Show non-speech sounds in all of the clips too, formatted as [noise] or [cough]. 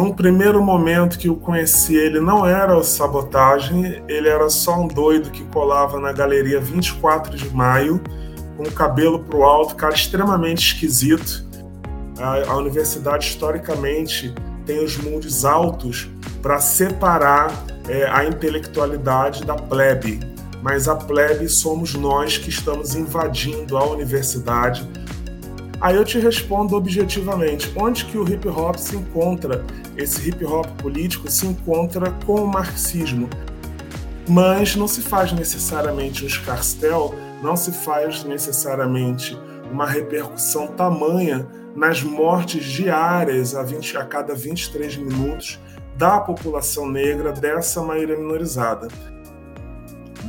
num primeiro momento que eu conheci ele não era o sabotagem, ele era só um doido que colava na galeria 24 de maio, com o cabelo pro alto, cara extremamente esquisito. A, a universidade historicamente tem os muros altos para separar é, a intelectualidade da plebe, mas a plebe somos nós que estamos invadindo a universidade Aí eu te respondo objetivamente, onde que o hip hop se encontra, esse hip hop político se encontra com o marxismo. Mas não se faz necessariamente um escarcel, não se faz necessariamente uma repercussão tamanha nas mortes diárias a, 20, a cada 23 minutos da população negra dessa maioria minorizada.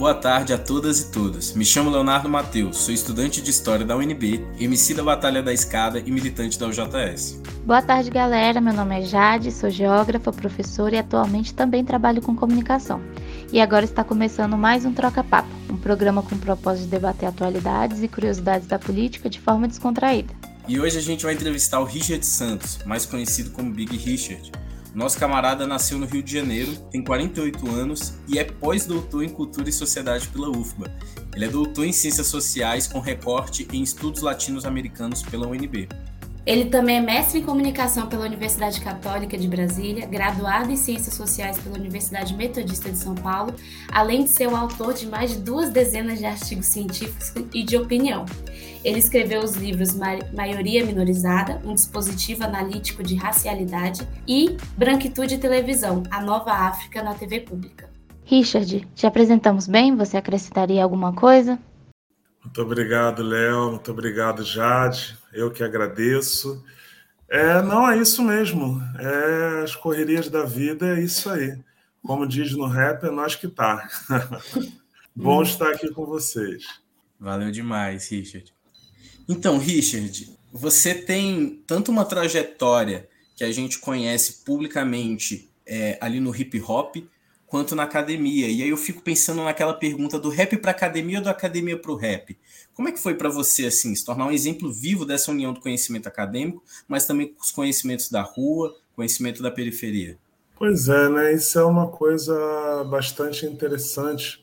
Boa tarde a todas e todos. Me chamo Leonardo Mateus, sou estudante de História da UNB, MC da Batalha da Escada e militante da UJS. Boa tarde, galera. Meu nome é Jade, sou geógrafa, professora e atualmente também trabalho com comunicação. E agora está começando mais um Troca Papo, um programa com o propósito de debater atualidades e curiosidades da política de forma descontraída. E hoje a gente vai entrevistar o Richard Santos, mais conhecido como Big Richard nosso camarada nasceu no Rio de Janeiro, tem 48 anos e é pós-doutor em Cultura e Sociedade pela UFBA. Ele é doutor em Ciências Sociais com recorte em Estudos Latinos-Americanos pela UNB. Ele também é mestre em comunicação pela Universidade Católica de Brasília, graduado em Ciências Sociais pela Universidade Metodista de São Paulo, além de ser o autor de mais de duas dezenas de artigos científicos e de opinião. Ele escreveu os livros Maioria Minorizada, um dispositivo analítico de racialidade, e Branquitude e Televisão, a Nova África na TV Pública. Richard, te apresentamos bem? Você acrescentaria alguma coisa? Muito obrigado, Léo. Muito obrigado, Jade. Eu que agradeço. É, não, é isso mesmo. É as correrias da vida, é isso aí. Como diz no rap, é nós que tá. [laughs] Bom hum. estar aqui com vocês. Valeu demais, Richard. Então, Richard, você tem tanto uma trajetória que a gente conhece publicamente é, ali no hip hop, quanto na academia. E aí eu fico pensando naquela pergunta do rap para academia ou da academia para o rap. Como é que foi para você assim se tornar um exemplo vivo dessa união do conhecimento acadêmico, mas também os conhecimentos da rua, conhecimento da periferia? Pois é, né? Isso é uma coisa bastante interessante,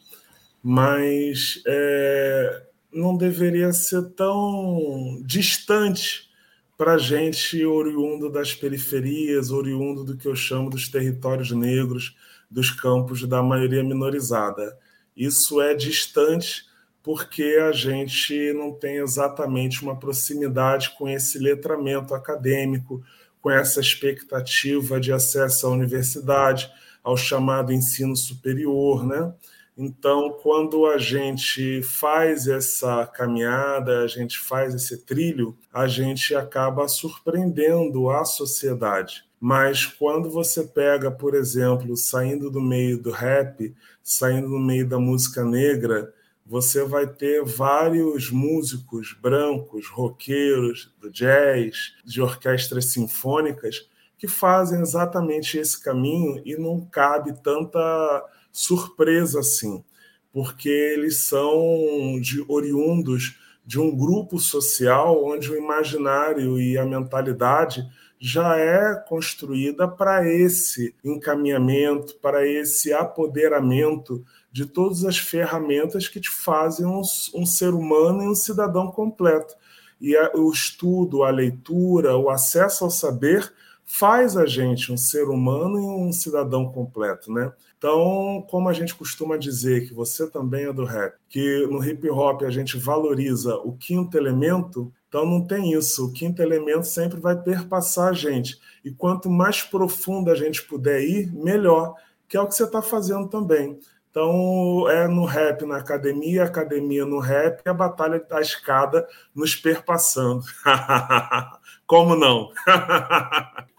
mas é, não deveria ser tão distante para a gente oriundo das periferias, oriundo do que eu chamo dos territórios negros, dos campos da maioria minorizada. Isso é distante porque a gente não tem exatamente uma proximidade com esse letramento acadêmico, com essa expectativa de acesso à universidade, ao chamado ensino superior, né? Então, quando a gente faz essa caminhada, a gente faz esse trilho, a gente acaba surpreendendo a sociedade. Mas quando você pega, por exemplo, saindo do meio do rap, saindo do meio da música negra, você vai ter vários músicos brancos, roqueiros, do jazz, de orquestras sinfônicas, que fazem exatamente esse caminho e não cabe tanta surpresa assim, porque eles são de oriundos de um grupo social onde o imaginário e a mentalidade já é construída para esse encaminhamento, para esse apoderamento de todas as ferramentas que te fazem um, um ser humano e um cidadão completo. E a, o estudo, a leitura, o acesso ao saber faz a gente um ser humano e um cidadão completo, né? Então, como a gente costuma dizer que você também é do rap, que no hip hop a gente valoriza o quinto elemento, então não tem isso. O quinto elemento sempre vai perpassar a gente. E quanto mais profundo a gente puder ir, melhor, que é o que você está fazendo também. Então, é no rap na academia, academia no rap, a batalha da escada nos perpassando. [laughs] Como não? [laughs]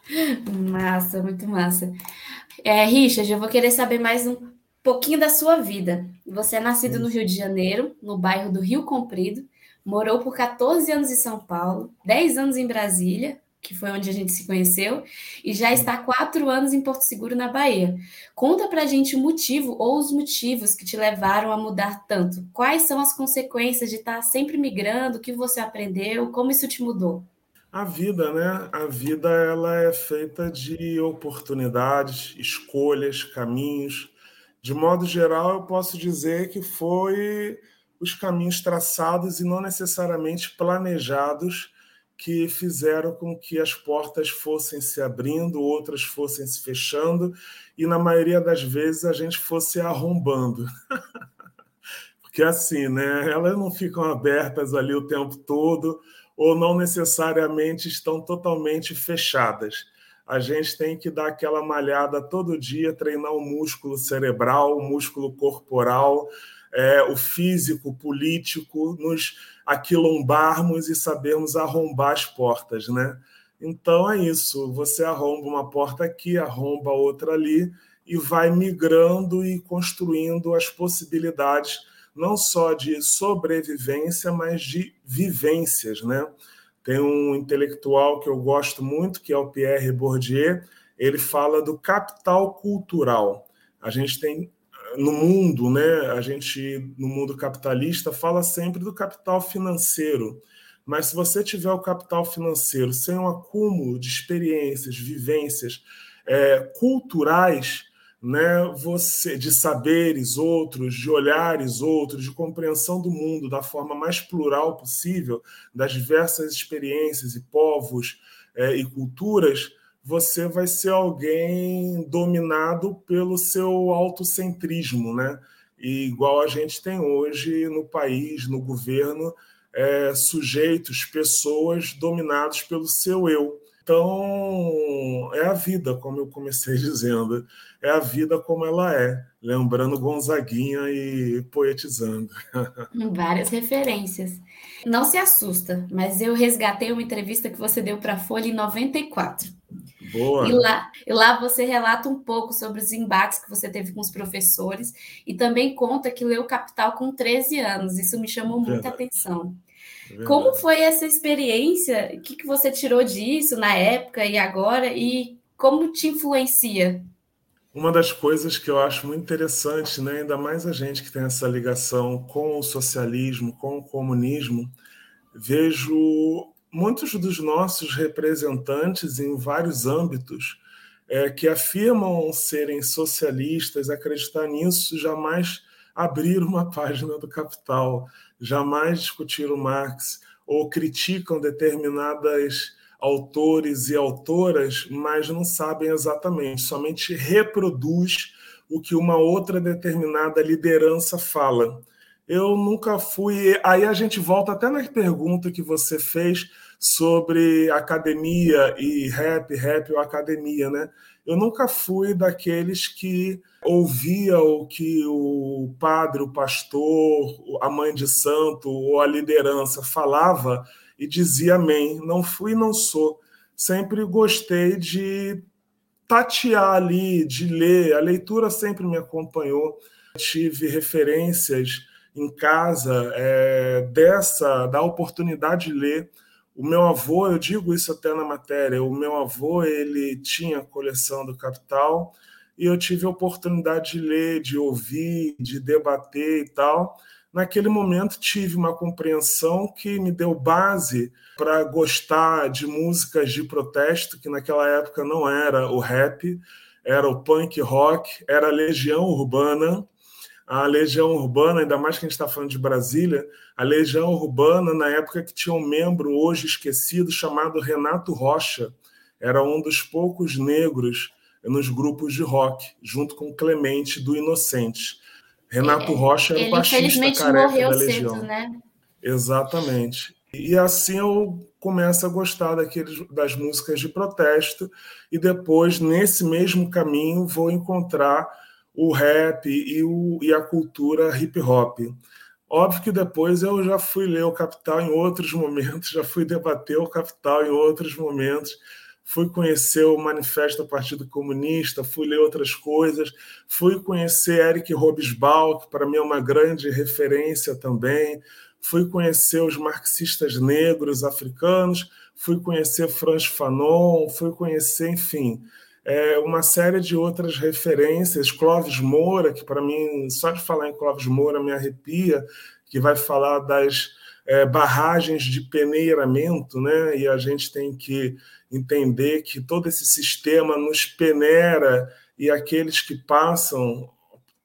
massa, muito massa. É, Richard, eu vou querer saber mais um pouquinho da sua vida. Você é nascido no Rio de Janeiro, no bairro do Rio Comprido, morou por 14 anos em São Paulo, 10 anos em Brasília, que foi onde a gente se conheceu, e já está há quatro anos em Porto Seguro, na Bahia. Conta pra gente o motivo ou os motivos que te levaram a mudar tanto. Quais são as consequências de estar sempre migrando? O que você aprendeu? Como isso te mudou? A vida, né? A vida ela é feita de oportunidades, escolhas, caminhos. De modo geral, eu posso dizer que foi os caminhos traçados e não necessariamente planejados que fizeram com que as portas fossem se abrindo, outras fossem se fechando e na maioria das vezes a gente fosse arrombando. [laughs] Porque assim, né? Elas não ficam abertas ali o tempo todo ou não necessariamente estão totalmente fechadas. A gente tem que dar aquela malhada todo dia, treinar o músculo cerebral, o músculo corporal, é, o físico, político, nos aquilombarmos e sabermos arrombar as portas, né? Então é isso, você arromba uma porta aqui, arromba outra ali e vai migrando e construindo as possibilidades não só de sobrevivência, mas de vivências, né? Tem um intelectual que eu gosto muito, que é o Pierre Bourdieu, ele fala do capital cultural. A gente tem no mundo, né? A gente no mundo capitalista fala sempre do capital financeiro. Mas se você tiver o capital financeiro sem um acúmulo de experiências, vivências é, culturais, né, você de saberes outros, de olhares outros, de compreensão do mundo da forma mais plural possível, das diversas experiências e povos é, e culturas, você vai ser alguém dominado pelo seu autocentrismo, né? E igual a gente tem hoje no país, no governo, é, sujeitos, pessoas dominados pelo seu eu. Então, é a vida, como eu comecei [laughs] dizendo, é a vida como ela é, lembrando Gonzaguinha e poetizando. [laughs] Várias referências. Não se assusta, mas eu resgatei uma entrevista que você deu para a Folha em 94. Boa. E lá, e lá você relata um pouco sobre os embates que você teve com os professores e também conta que leu Capital com 13 anos. Isso me chamou muita atenção. Como foi essa experiência? O que, que você tirou disso na época e agora? E como te influencia? Uma das coisas que eu acho muito interessante, né, ainda mais a gente que tem essa ligação com o socialismo, com o comunismo, vejo muitos dos nossos representantes em vários âmbitos é, que afirmam serem socialistas, acreditar nisso, jamais abrir uma [laughs] página do Capital, jamais discutiram Marx ou criticam determinadas autores e autoras, mas não sabem exatamente, somente reproduz o que uma outra determinada liderança fala. Eu nunca fui. Aí a gente volta até na pergunta que você fez sobre academia e rap, rap ou academia, né? Eu nunca fui daqueles que ouvia o que o padre, o pastor, a mãe de santo ou a liderança falava e dizia amém. Não fui e não sou. Sempre gostei de tatear ali, de ler. A leitura sempre me acompanhou. Tive referências em casa é, dessa, da oportunidade de ler o meu avô, eu digo isso até na matéria, o meu avô ele tinha coleção do Capital e eu tive a oportunidade de ler, de ouvir, de debater e tal. Naquele momento tive uma compreensão que me deu base para gostar de músicas de protesto, que naquela época não era o rap, era o punk rock, era a Legião Urbana a Legião Urbana, ainda mais que a gente está falando de Brasília, a Legião Urbana, na época que tinha um membro hoje esquecido chamado Renato Rocha, era um dos poucos negros nos grupos de rock, junto com Clemente do Inocentes. Renato é, Rocha era o baixista careca da Legião. Cedo, né? Exatamente. E assim eu começo a gostar daqueles, das músicas de protesto e depois, nesse mesmo caminho, vou encontrar o rap e, o, e a cultura hip hop. Óbvio que depois eu já fui ler o Capital em outros momentos, [laughs] já fui debater o Capital em outros momentos, fui conhecer o Manifesto do Partido Comunista, fui ler outras coisas, fui conhecer Eric Robesbal, que para mim é uma grande referência também, fui conhecer os marxistas negros africanos, fui conhecer Franz Fanon, fui conhecer, enfim, é, uma série de outras referências, Clóvis Moura, que para mim, só de falar em Clóvis Moura me arrepia, que vai falar das é, barragens de peneiramento, né? e a gente tem que entender que todo esse sistema nos peneira e aqueles que passam,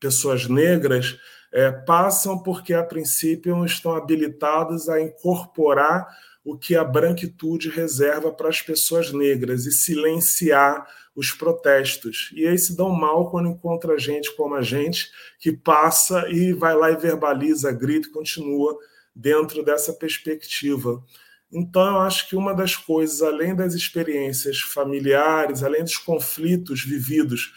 pessoas negras, é, passam porque, a princípio, estão habilitados a incorporar o que a branquitude reserva para as pessoas negras e silenciar os protestos. E aí se dão mal quando encontra gente como a gente, que passa e vai lá e verbaliza, grita e continua dentro dessa perspectiva. Então, eu acho que uma das coisas, além das experiências familiares, além dos conflitos vividos,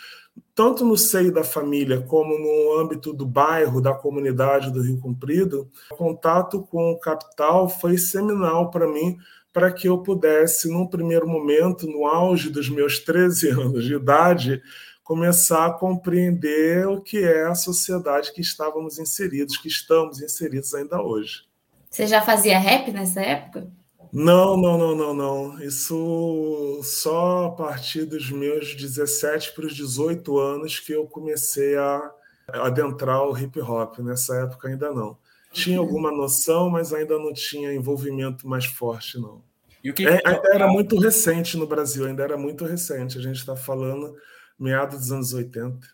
tanto no seio da família como no âmbito do bairro, da comunidade do Rio Comprido, o contato com o capital foi seminal para mim, para que eu pudesse, num primeiro momento, no auge dos meus 13 [laughs] anos de idade, começar a compreender o que é a sociedade que estávamos inseridos, que estamos inseridos ainda hoje. Você já fazia rap nessa época? Não, não, não, não, não. Isso só a partir dos meus 17 para os 18 anos que eu comecei a adentrar o hip hop. Nessa época ainda não. Tinha alguma noção, mas ainda não tinha envolvimento mais forte, não. E o que, é, ainda era muito recente no Brasil, ainda era muito recente. A gente está falando meados dos anos 80.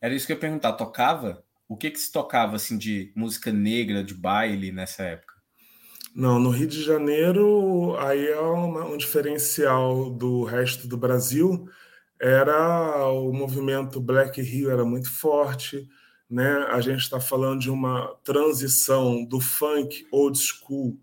Era isso que eu ia perguntar. Tocava? O que, que se tocava assim de música negra, de baile nessa época? Não, no Rio de Janeiro, aí é uma, um diferencial do resto do Brasil. Era o movimento Black Rio era muito forte, né? A gente está falando de uma transição do funk old school,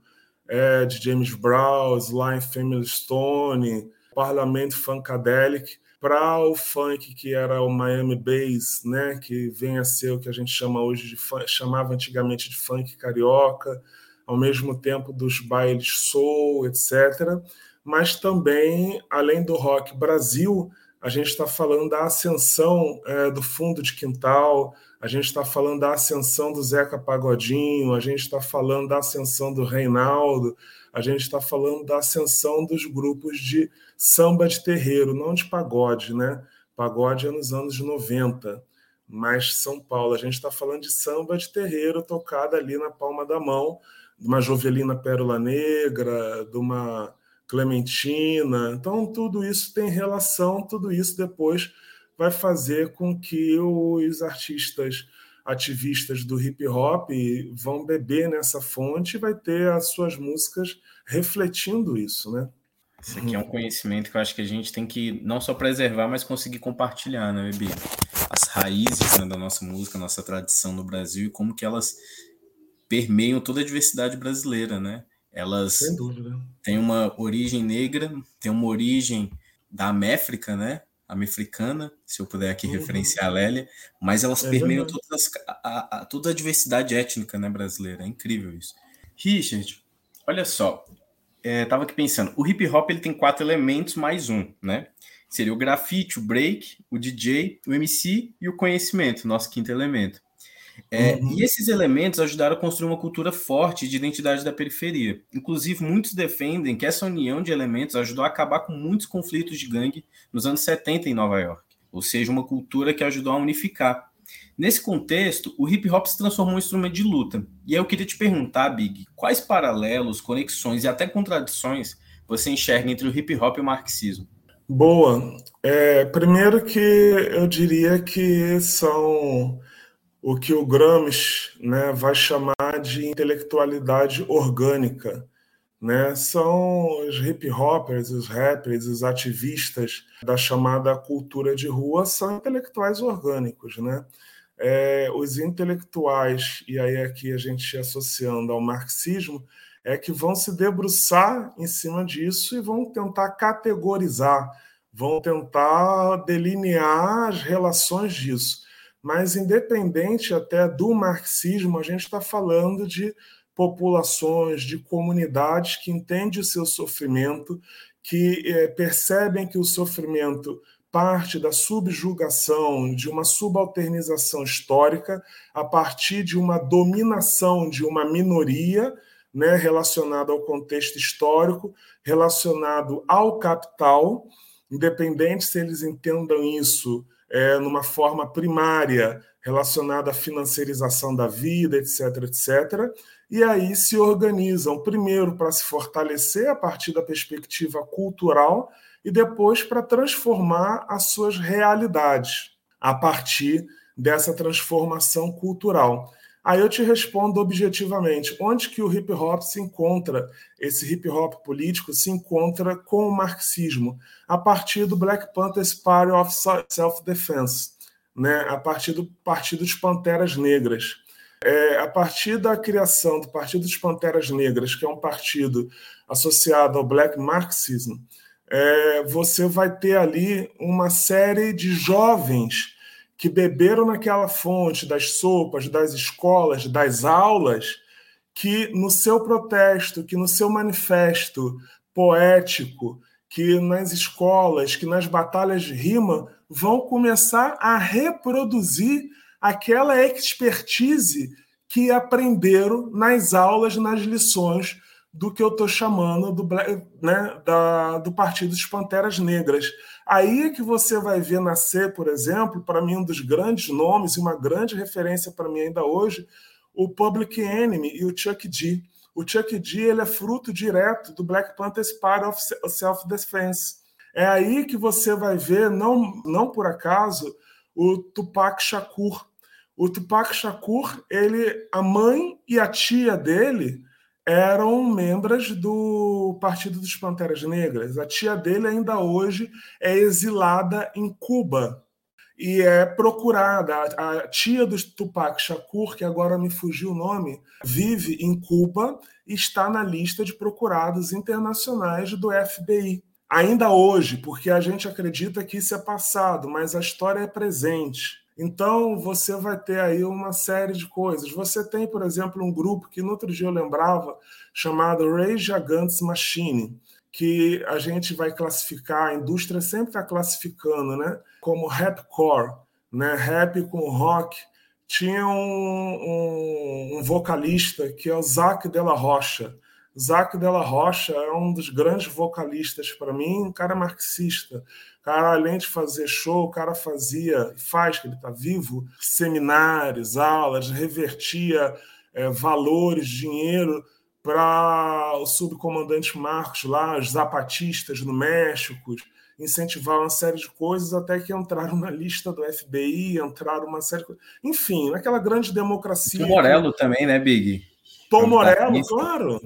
é, de James Brown, Sly Family Stone, Parlamento Funkadelic, para o funk que era o Miami Bass, né? Que vem a ser o que a gente chama hoje de chamava antigamente de funk carioca ao mesmo tempo dos bailes soul, etc. Mas também, além do rock Brasil, a gente está falando da ascensão é, do fundo de quintal, a gente está falando da ascensão do Zeca Pagodinho, a gente está falando da ascensão do Reinaldo, a gente está falando da ascensão dos grupos de samba de terreiro, não de pagode, né? Pagode é nos anos 90, mas São Paulo, a gente está falando de samba de terreiro tocada ali na palma da mão, de uma Jovelina Pérola Negra, de uma Clementina. Então, tudo isso tem relação, tudo isso depois vai fazer com que os artistas ativistas do hip hop vão beber nessa fonte e vai ter as suas músicas refletindo isso, né? Isso aqui é um conhecimento que eu acho que a gente tem que não só preservar, mas conseguir compartilhar, né, Bibi? As raízes né, da nossa música, nossa tradição no Brasil e como que elas permeiam toda a diversidade brasileira, né? Elas têm uma origem negra, têm uma origem da Améfrica, né? Amefricana, se eu puder aqui uhum. referenciar a Lélia, mas elas é permeiam todas a, a, toda a diversidade étnica né, brasileira. É incrível isso. Richard, olha só, é, tava aqui pensando, o hip hop ele tem quatro elementos mais um, né? Seria o grafite, o break, o DJ, o MC e o conhecimento, nosso quinto elemento. É, uhum. E esses elementos ajudaram a construir uma cultura forte de identidade da periferia. Inclusive, muitos defendem que essa união de elementos ajudou a acabar com muitos conflitos de gangue nos anos 70 em Nova York, ou seja, uma cultura que ajudou a unificar. Nesse contexto, o hip hop se transformou em um instrumento de luta. E aí eu queria te perguntar, Big, quais paralelos, conexões e até contradições você enxerga entre o hip hop e o marxismo? Boa. É, primeiro que eu diria que são o que o Gramsci né, vai chamar de intelectualidade orgânica. Né? São os hip hoppers, os rappers, os ativistas da chamada cultura de rua são intelectuais orgânicos. Né? É, os intelectuais, e aí aqui a gente associando ao marxismo, é que vão se debruçar em cima disso e vão tentar categorizar, vão tentar delinear as relações disso. Mas, independente até do marxismo, a gente está falando de populações, de comunidades que entendem o seu sofrimento, que é, percebem que o sofrimento parte da subjugação, de uma subalternização histórica, a partir de uma dominação de uma minoria né, relacionada ao contexto histórico, relacionado ao capital, independente se eles entendam isso é, numa forma primária relacionada à financiarização da vida, etc., etc., e aí se organizam, primeiro para se fortalecer a partir da perspectiva cultural e depois para transformar as suas realidades a partir dessa transformação cultural. Aí eu te respondo objetivamente, onde que o hip hop se encontra, esse hip hop político se encontra com o marxismo, a partir do Black Panthers Party of Self-Defense, né? a partir do Partido dos Panteras Negras. É, a partir da criação do Partido dos Panteras Negras, que é um partido associado ao Black Marxism, é, você vai ter ali uma série de jovens que beberam naquela fonte das sopas, das escolas, das aulas, que no seu protesto, que no seu manifesto poético, que nas escolas, que nas batalhas de rima, vão começar a reproduzir aquela expertise que aprenderam nas aulas, nas lições do que eu estou chamando do, né, da, do Partido dos Panteras Negras. Aí é que você vai ver nascer, por exemplo, para mim um dos grandes nomes e uma grande referência para mim ainda hoje, o Public Enemy e o Chuck D. O Chuck D ele é fruto direto do Black Panthers Party of Self-Defense. É aí que você vai ver, não, não por acaso, o Tupac Shakur. O Tupac Shakur, ele, a mãe e a tia dele eram membros do Partido dos Panteras Negras. A tia dele ainda hoje é exilada em Cuba e é procurada. A tia do Tupac Shakur, que agora me fugiu o nome, vive em Cuba e está na lista de procurados internacionais do FBI. Ainda hoje, porque a gente acredita que isso é passado, mas a história é presente. Então, você vai ter aí uma série de coisas. Você tem, por exemplo, um grupo que no outro dia eu lembrava, chamado Rage Against Machine, que a gente vai classificar, a indústria sempre está classificando, né? Como rapcore, né? Rap com rock. Tinha um, um, um vocalista que é o Zac Della Rocha. Zac Della Rocha é um dos grandes vocalistas para mim, um cara marxista cara, além de fazer show, o cara fazia, faz, que ele está vivo, seminários, aulas, revertia é, valores, dinheiro para o subcomandante Marcos lá, os zapatistas no México, incentivar uma série de coisas até que entraram na lista do FBI, entraram uma série de coisas. Enfim, naquela grande democracia. Tom Morello que... também, né, Big? Tom Morello, claro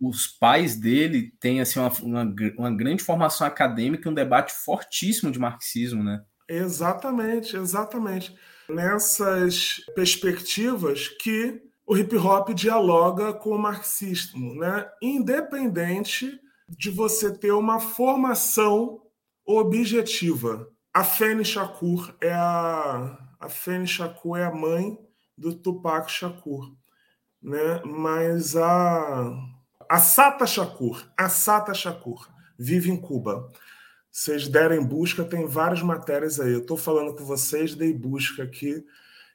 os pais dele têm assim, uma, uma, uma, grande formação acadêmica e um debate fortíssimo de marxismo, né? Exatamente, exatamente. Nessas perspectivas que o hip hop dialoga com o marxismo, né? Independente de você ter uma formação objetiva. A Fene Shakur é a a Fene Shakur é a mãe do Tupac Shakur, né? Mas a a Sata Shakur, a Sata Shakur, vive em Cuba. Vocês derem busca, tem várias matérias aí. Eu estou falando com vocês, dei busca aqui.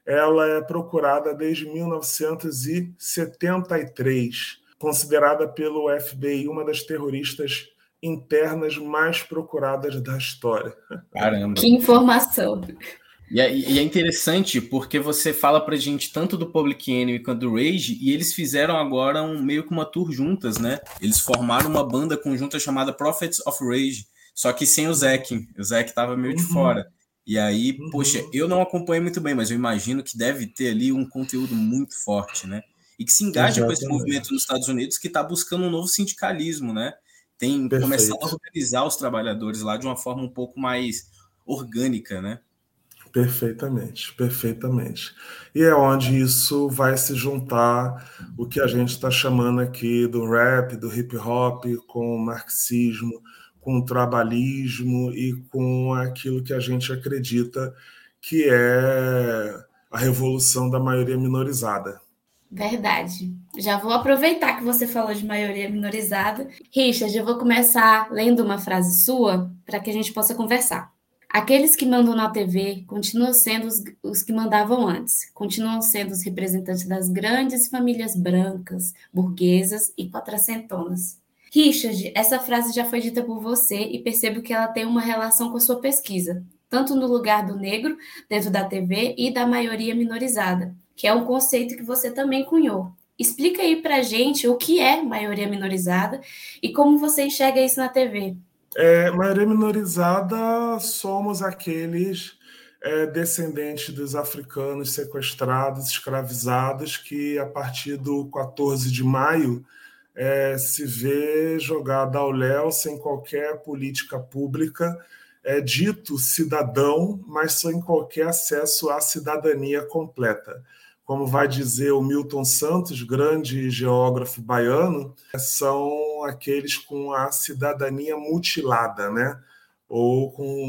Ela é procurada desde 1973, considerada pelo FBI uma das terroristas internas mais procuradas da história. Caramba. Que informação. E é, e é, interessante porque você fala pra gente tanto do Public Enemy quanto do Rage, e eles fizeram agora um, meio que uma tour juntas, né? Eles formaram uma banda conjunta chamada Prophets of Rage, só que sem o Zack. O Zack tava meio de uhum. fora. E aí, uhum. poxa, eu não acompanhei muito bem, mas eu imagino que deve ter ali um conteúdo muito forte, né? E que se engaja com esse movimento nos Estados Unidos que está buscando um novo sindicalismo, né? Tem começado a organizar os trabalhadores lá de uma forma um pouco mais orgânica, né? Perfeitamente, perfeitamente. E é onde isso vai se juntar o que a gente está chamando aqui do rap, do hip hop, com o marxismo, com o trabalhismo e com aquilo que a gente acredita que é a revolução da maioria minorizada. Verdade. Já vou aproveitar que você falou de maioria minorizada. Richard, eu vou começar lendo uma frase sua para que a gente possa conversar. Aqueles que mandam na TV continuam sendo os, os, que mandavam antes, continuam sendo os representantes das grandes famílias brancas, burguesas e quatracentonas. Richard, essa frase já foi dita por você e percebo que ela tem uma relação com a sua pesquisa, tanto no lugar do negro dentro da TV e da maioria minorizada, que é um conceito que você também cunhou. Explica aí para gente o que é maioria minorizada e como você enxerga isso na TV. É, maioria minorizada somos aqueles é, descendentes dos africanos sequestrados, escravizados, que a partir do 14 de maio é, se vê jogada ao léu sem qualquer política pública, é dito cidadão, mas sem qualquer acesso à cidadania completa como vai dizer o Milton Santos, grande geógrafo baiano, são aqueles com a cidadania mutilada, né? ou com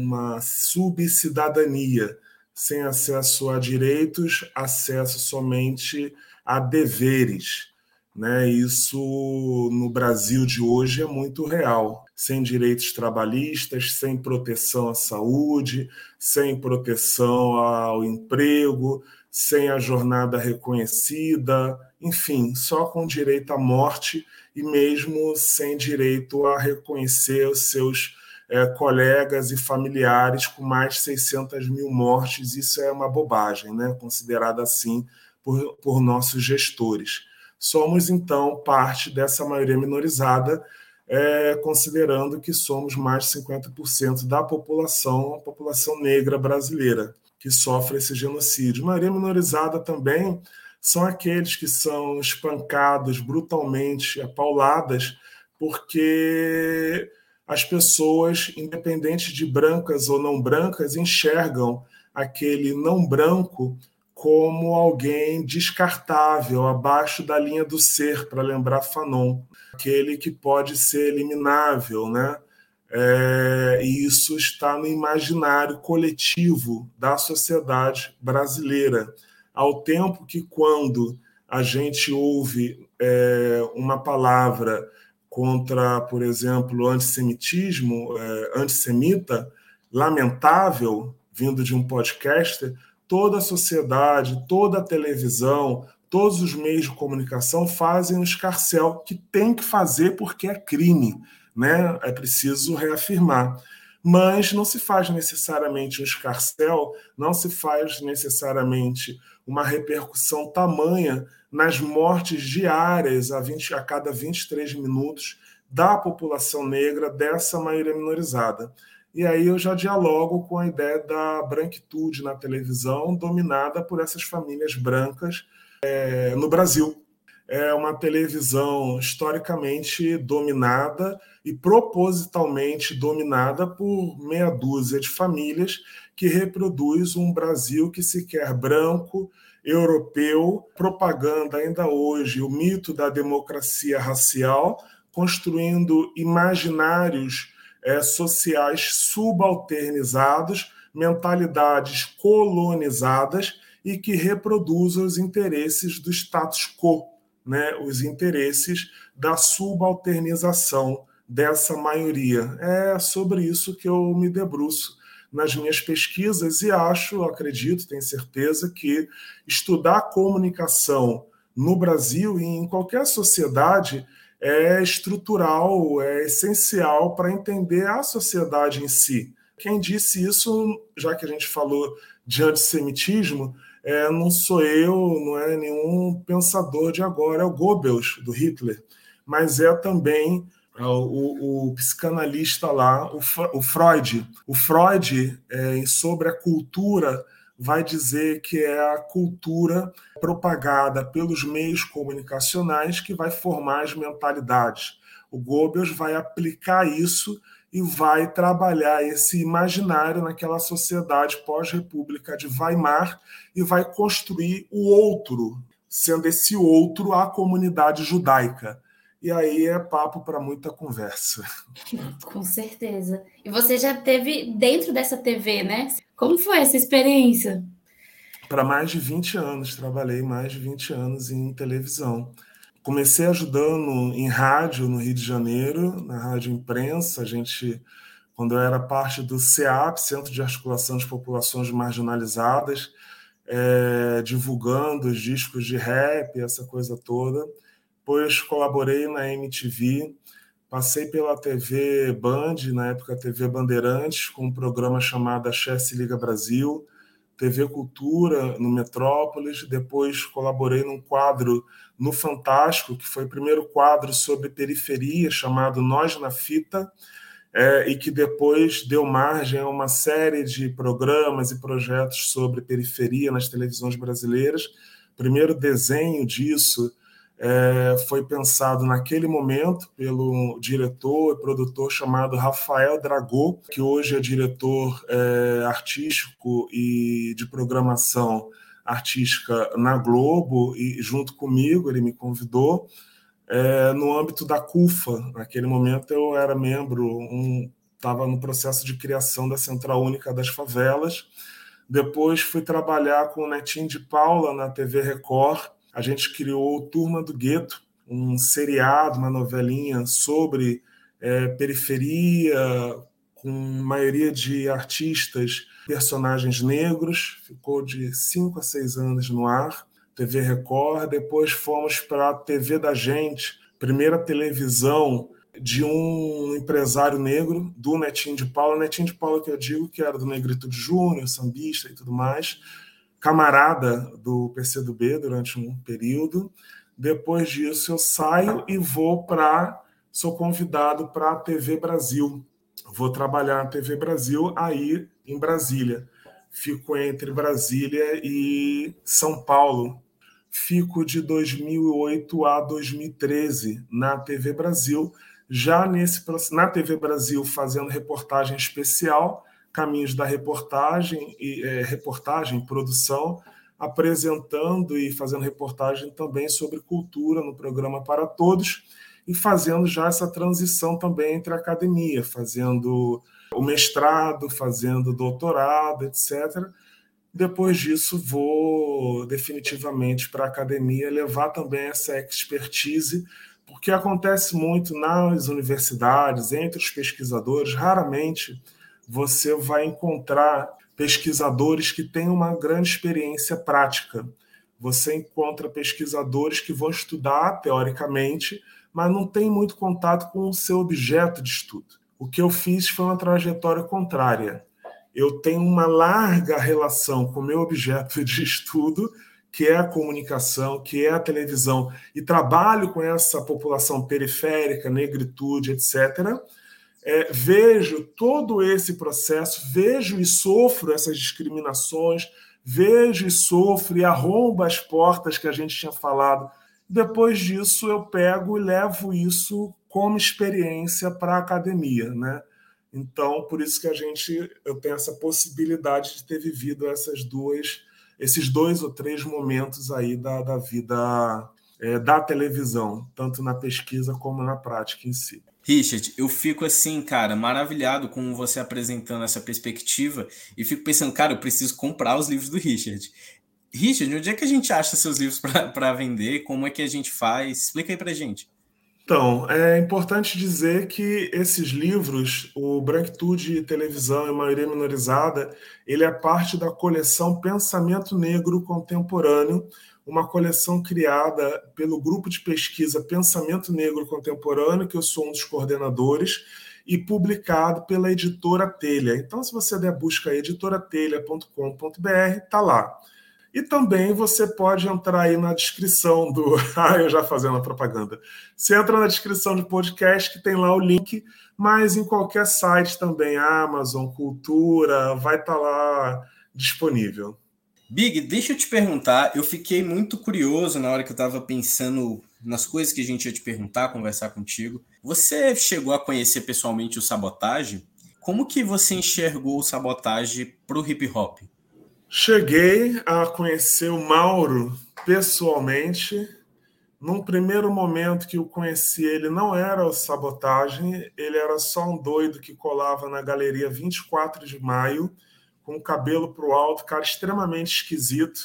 uma subcidadania, sem acesso a direitos, acesso somente a deveres. Né? Isso no Brasil de hoje é muito real. Sem direitos trabalhistas, sem proteção à saúde, sem proteção ao emprego, sem a jornada reconhecida, enfim, só com direito à morte e mesmo sem direito a reconhecer os seus é, colegas e familiares com mais de 600 mil mortes. Isso é uma bobagem, né? considerada assim por, por nossos gestores. Somos, então, parte dessa maioria minorizada, é, considerando que somos mais de 50% da população, população negra brasileira que sofre esse genocídio. Maioria minorizada também são aqueles que são espancados brutalmente, apauladas, porque as pessoas, independente de brancas ou não brancas, enxergam aquele não branco como alguém descartável, abaixo da linha do ser, para lembrar Fanon, aquele que pode ser eliminável, né? É, e isso está no imaginário coletivo da sociedade brasileira. Ao tempo que, quando a gente ouve é, uma palavra contra, por exemplo, antissemitismo, é, antissemita, lamentável, vindo de um podcaster, toda a sociedade, toda a televisão, todos os meios de comunicação fazem um escarcel que tem que fazer porque é crime né? É preciso reafirmar. Mas não se faz necessariamente um escarcel, não se faz necessariamente uma repercussão tamanha nas mortes diárias a, 20, a cada 23 minutos da população negra dessa maioria minorizada. E aí eu já dialogo com a ideia da branquitude na televisão, dominada por essas famílias brancas é, no Brasil é uma televisão historicamente dominada e propositalmente dominada por meia dúzia de famílias que reproduz um Brasil que se quer branco, europeu, propaganda ainda hoje o mito da democracia racial, construindo imaginários é, sociais subalternizados, mentalidades colonizadas e que reproduzem os interesses do status quo né, os interesses da subalternização dessa maioria. É sobre isso que eu me debruço nas minhas pesquisas e acho, acredito, tenho certeza que estudar comunicação no Brasil e em qualquer sociedade é estrutural, é essencial para entender a sociedade em si. Quem disse isso, já que a gente falou de antissemitismo, é, não sou eu, não é nenhum pensador de agora, é o Goebbels, do Hitler, mas é também é, o, o, psicanalista lá, o, o Freud. O Freud, é, sobre a cultura, vai dizer que é a cultura propagada pelos meios comunicacionais que vai formar as mentalidades. O Goebbels vai aplicar isso e vai trabalhar esse imaginário naquela sociedade pós-república de Weimar e vai construir o outro, sendo esse outro a comunidade judaica. E aí é papo para muita conversa. [laughs] Com certeza. E você já teve dentro dessa TV, né? Como foi essa experiência? Para mais de 20 anos, trabalhei mais de 20 anos em televisão. Comecei ajudando em rádio no Rio de Janeiro, na rádio imprensa. A gente, quando eu era parte do CEAP, Centro de Articulação de Populações Marginalizadas, é, divulgando os discos de rap, essa coisa toda. Depois colaborei na MTV, passei pela TV Band, na época TV Bandeirantes, com um programa chamado Chess Liga Brasil. TV Cultura no Metrópolis, depois colaborei num quadro no Fantástico, que foi o primeiro quadro sobre periferia, chamado Nós na Fita, é, e que depois deu margem a uma série de programas e projetos sobre periferia nas televisões brasileiras. Primeiro desenho disso é, foi pensado naquele momento pelo diretor e produtor chamado Rafael Dragô, que hoje é diretor é, artístico e de programação artística na Globo, e junto comigo ele me convidou é, no âmbito da CUFA. Naquele momento eu era membro, estava um, no processo de criação da Central Única das Favelas. Depois fui trabalhar com o Netinho de Paula na TV Record, a gente criou Turma do Gueto, um seriado, uma novelinha sobre é, periferia, com maioria de artistas, personagens negros. Ficou de cinco a seis anos no ar. TV Record. Depois fomos para a TV da Gente, primeira televisão de um empresário negro, do Netinho de Paula. Netinho de Paula que eu digo que era do Negritude Júnior, sambista e tudo mais camarada do PCdoB durante um período. Depois disso, eu saio e vou para. Sou convidado para a TV Brasil. Vou trabalhar na TV Brasil aí em Brasília. Fico entre Brasília e São Paulo. Fico de 2008 a 2013 na TV Brasil, já nesse na TV Brasil fazendo reportagem especial caminhos da reportagem e é, reportagem, produção, apresentando e fazendo reportagem também sobre cultura no programa para todos e fazendo já essa transição também entre a academia, fazendo o mestrado, fazendo doutorado, etc. Depois disso, vou definitivamente para a academia levar também essa expertise, porque acontece muito nas universidades, entre os pesquisadores, raramente você vai encontrar pesquisadores que têm uma grande experiência prática. Você encontra pesquisadores que vão estudar teoricamente, mas não tem muito contato com o seu objeto de estudo. O que eu fiz foi uma trajetória contrária. Eu tenho uma larga relação com o meu objeto de estudo, que é a comunicação, que é a televisão, e trabalho com essa população periférica, negritude, etc é, vejo todo esse processo, vejo e sofro essas discriminações, vejo e sofro e arrombo as portas que a gente tinha falado. Depois disso, eu pego e levo isso como experiência para a academia, né? Então, por isso que a gente, eu tenho essa possibilidade de ter vivido essas duas, esses dois ou três momentos aí da, da vida é, da televisão, tanto na pesquisa como na prática em si. Richard, eu fico assim, cara, maravilhado com você apresentando essa perspectiva e fico pensando, cara, eu preciso comprar os livros do Richard. Richard, onde é que a gente acha seus livros para vender? Como é que a gente faz? Explica aí para gente. Então, é importante dizer que esses livros, o Branquitude Televisão e Maioria Minorizada, ele é parte da coleção Pensamento Negro Contemporâneo, uma coleção criada pelo grupo de pesquisa Pensamento Negro Contemporâneo, que eu sou um dos coordenadores, e publicado pela editora Telha. Então, se você der busca editoratelha.com.br, está lá. E também você pode entrar aí na descrição do. [laughs] Ah, eu já fazendo a propaganda. Você entra na descrição do podcast que tem lá o link, mas em qualquer site também, Amazon, Cultura, vai estar tá lá disponível. Big, deixa eu te perguntar. Eu fiquei muito curioso na hora que eu estava pensando nas coisas que a gente ia te perguntar, conversar contigo. Você chegou a conhecer pessoalmente o Sabotagem? Como que você enxergou o Sabotagem para o hip hop? Cheguei a conhecer o Mauro pessoalmente. Num primeiro momento que eu conheci ele, não era o Sabotagem, ele era só um doido que colava na galeria 24 de maio com o cabelo para o alto, cara extremamente esquisito,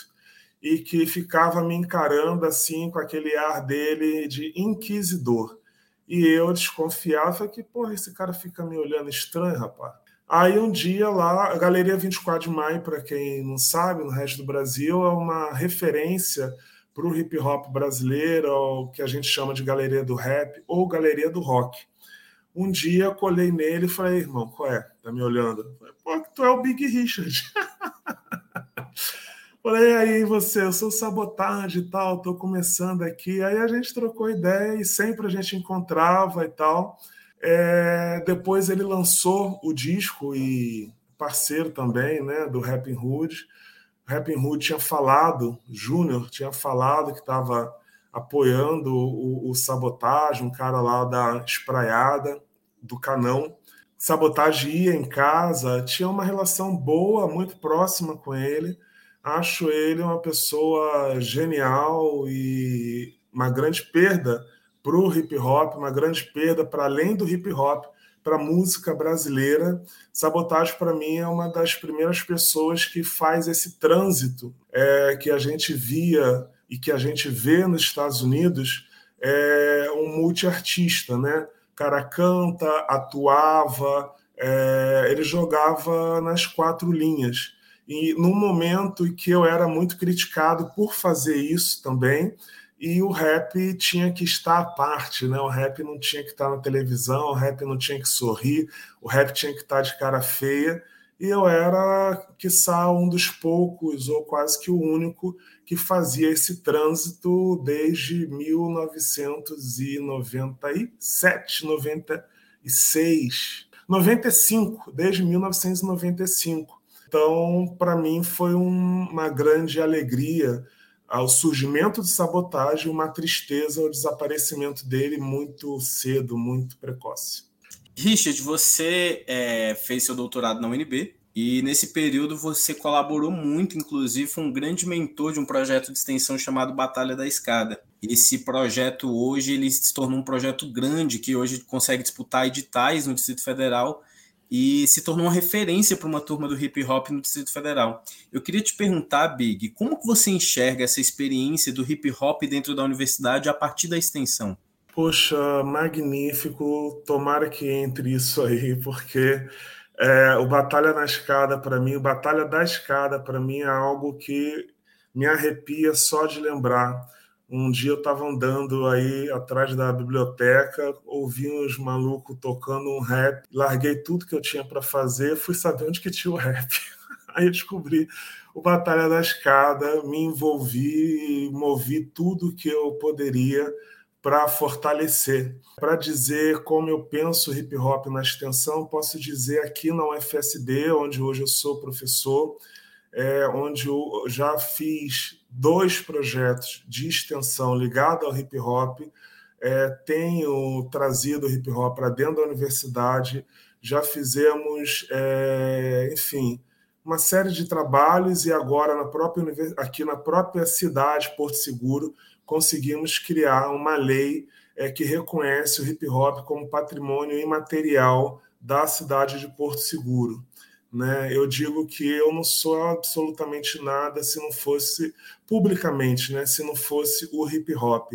e que ficava me encarando assim, com aquele ar dele de inquisidor. E eu desconfiava, que, porra, esse cara fica me olhando estranho, rapaz. Aí um dia lá, a Galeria 24 de Maio, para quem não sabe, no resto do Brasil, é uma referência para o hip hop brasileiro, o que a gente chama de Galeria do Rap ou Galeria do Rock. Um dia colei nele e falei, irmão, qual é? Tá me olhando? Falei, Pô, tu é o Big Richard. [laughs] Falei, aí você, eu sou sabotagem e tal, tô começando aqui. Aí a gente trocou ideia e sempre a gente encontrava e tal. É, depois ele lançou o disco e parceiro também, né, do Rapping Hood. Rapping Hood tinha falado, Júnior tinha falado que estava apoiando o, o Sabotagem, um cara lá da Espraiada, do Canão. Sabotagem ia em casa, tinha uma relação boa, muito próxima com ele. Acho ele uma pessoa genial e uma grande perda para o hip hop, uma grande perda para além do hip hop, para a música brasileira. Sabotagem, para mim, é uma das primeiras pessoas que faz esse trânsito é, que a gente via e que a gente vê nos Estados Unidos, é um multiartista, né? Cara canta, atuava, é, ele jogava nas quatro linhas. E num momento em que eu era muito criticado por fazer isso também, e o rap tinha que estar à parte, né? O rap não tinha que estar na televisão, o rap não tinha que sorrir, o rap tinha que estar de cara feia. E eu era, quiçá, um dos poucos, ou quase que o único, que fazia esse trânsito desde 1997, 96, 95, desde 1995. Então, para mim, foi um, uma grande alegria ao surgimento de sabotagem, uma tristeza ao desaparecimento dele muito cedo, muito precoce. Richard, você é, fez seu doutorado na UNB e nesse período você colaborou muito, inclusive foi um grande mentor de um projeto de extensão chamado Batalha da Escada. Esse projeto hoje ele se tornou um projeto grande que hoje consegue disputar editais no Distrito Federal e se tornou uma referência para uma turma do hip hop no Distrito Federal. Eu queria te perguntar, Big, como que você enxerga essa experiência do hip hop dentro da universidade a partir da extensão? Poxa, magnífico. Tomara que entre isso aí, porque é, o Batalha na Escada, para mim, o Batalha da Escada, para mim, é algo que me arrepia só de lembrar. Um dia eu estava andando aí atrás da biblioteca, ouvi uns malucos tocando um rap, larguei tudo que eu tinha para fazer, fui saber onde que tinha o rap. [laughs] Aí eu descobri o Batalha da Escada, me envolvi, movi tudo que eu poderia para fortalecer. Para dizer como eu penso hip hop na extensão, posso dizer aqui na UFSD, onde hoje eu sou professor, é, onde eu já fiz dois projetos de extensão ligados ao hip hop, é, tenho trazido o hip hop para dentro da universidade, já fizemos, é, enfim, uma série de trabalhos e agora na própria aqui na própria cidade Porto Seguro conseguimos criar uma lei é, que reconhece o hip hop como patrimônio imaterial da cidade de Porto Seguro. Né? Eu digo que eu não sou absolutamente nada se não fosse publicamente, né? se não fosse o hip hop.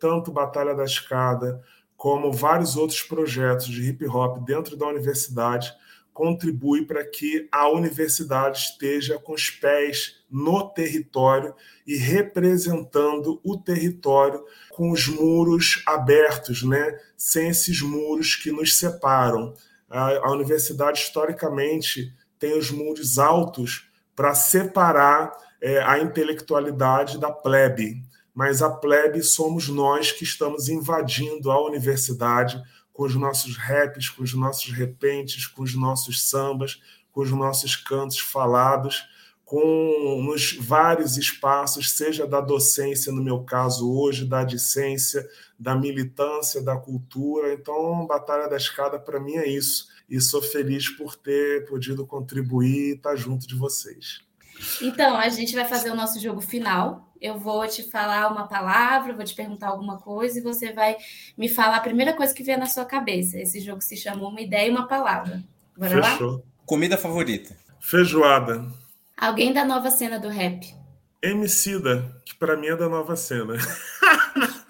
Tanto Batalha da Escada, como vários outros projetos de hip hop dentro da universidade, contribui para que a universidade esteja com os pés no território e representando o território com os muros abertos, né? sem esses muros que nos separam. A, universidade, historicamente, tem os muros altos para separar é, a intelectualidade da plebe, mas a plebe somos nós que estamos invadindo a universidade com os nossos raps, com os nossos repentes, com os nossos sambas, com os nossos cantos falados, com nos vários espaços, seja da docência, no meu caso hoje, da discência, da militância, da cultura. Então, Batalha da Escada, para mim, é isso. E sou feliz por ter podido contribuir e estar junto de vocês. Então, a gente vai fazer o nosso jogo final. Eu vou te falar uma palavra, vou te perguntar alguma coisa e você vai me falar a primeira coisa que vier na sua cabeça. Esse jogo se chama Uma Ideia e uma Palavra. Bora Fechou. lá? Comida favorita? Feijoada. Alguém da nova cena do rap? Emicida, que para mim é da nova cena.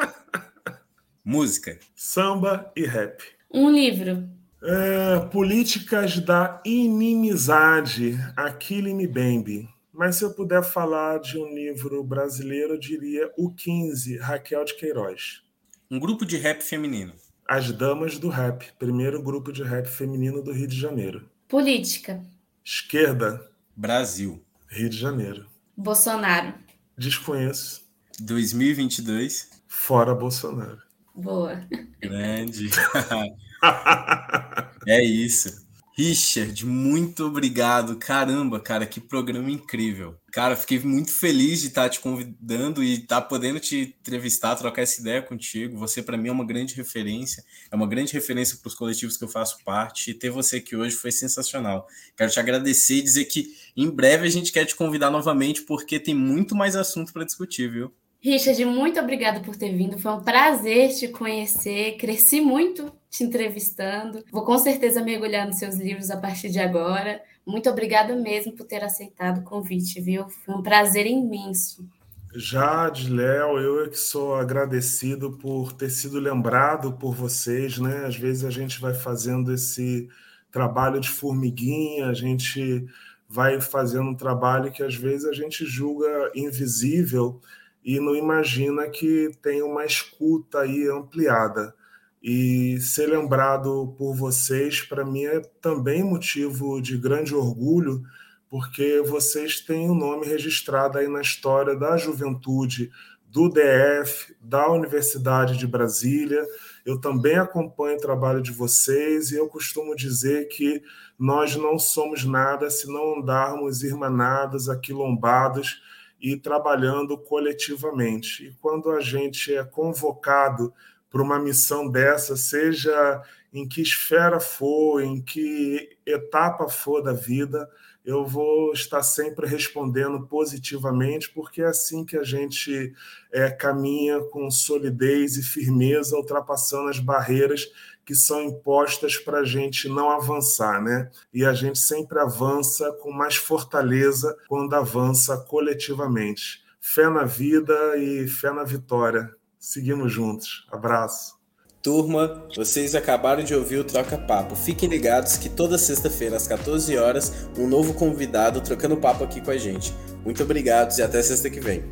[laughs] Música. Samba e rap. Um livro. É, Políticas da Inimizade, Aquile Mbembe. Mas se eu puder falar de um livro brasileiro, eu diria O 15, Raquel de Queiroz. Um grupo de rap feminino. As Damas do Rap, primeiro grupo de rap feminino do Rio de Janeiro. Política. Esquerda. Brasil. Rio de Janeiro. Bolsonaro. Desconheço. 2022. Fora Bolsonaro. Boa. Grande. [laughs] [laughs] é isso. Richard, muito obrigado. Caramba, cara, que programa incrível. Cara, fiquei muito feliz de estar te convidando e estar podendo te entrevistar, trocar essa ideia contigo. Você, para mim, é uma grande referência. É uma grande referência para os coletivos que eu faço parte. E ter você aqui hoje foi sensacional. Quero te agradecer e dizer que em breve a gente quer te convidar novamente, porque tem muito mais assunto para discutir, viu? Richard, muito obrigada por ter vindo. Foi um prazer te conhecer. Cresci muito te entrevistando. Vou com certeza mergulhar nos seus livros a partir de agora. Muito obrigada mesmo por ter aceitado o convite, viu? Foi um prazer imenso. Jade, Léo, eu é que sou agradecido por ter sido lembrado por vocês, né? Às vezes a gente vai fazendo esse trabalho de formiguinha, a gente vai fazendo um trabalho que às vezes a gente julga invisível, e não imagina que tem uma escuta aí ampliada. E ser lembrado por vocês, para mim, é também motivo de grande orgulho, porque vocês têm o um nome registrado aí na história da juventude do DF, da Universidade de Brasília. Eu também acompanho o trabalho de vocês e eu costumo dizer que nós não somos nada se não andarmos irmanados, aquilombados e trabalhando coletivamente. E quando a gente é convocado para uma missão dessa, seja em que esfera for, em que etapa for da vida, eu vou estar sempre respondendo positivamente, porque é assim que a gente é, caminha com solidez e firmeza, ultrapassando as barreiras que são impostas para a gente não avançar, né? E a gente sempre avança com mais fortaleza quando avança coletivamente. Fé na vida e fé na vitória. Seguimos juntos. Abraço. Turma, vocês acabaram de ouvir o Troca Papo. Fiquem ligados que toda sexta-feira às 14 horas, um novo convidado trocando papo aqui com a gente. Muito obrigado e até sexta que vem.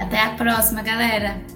Até a próxima, galera.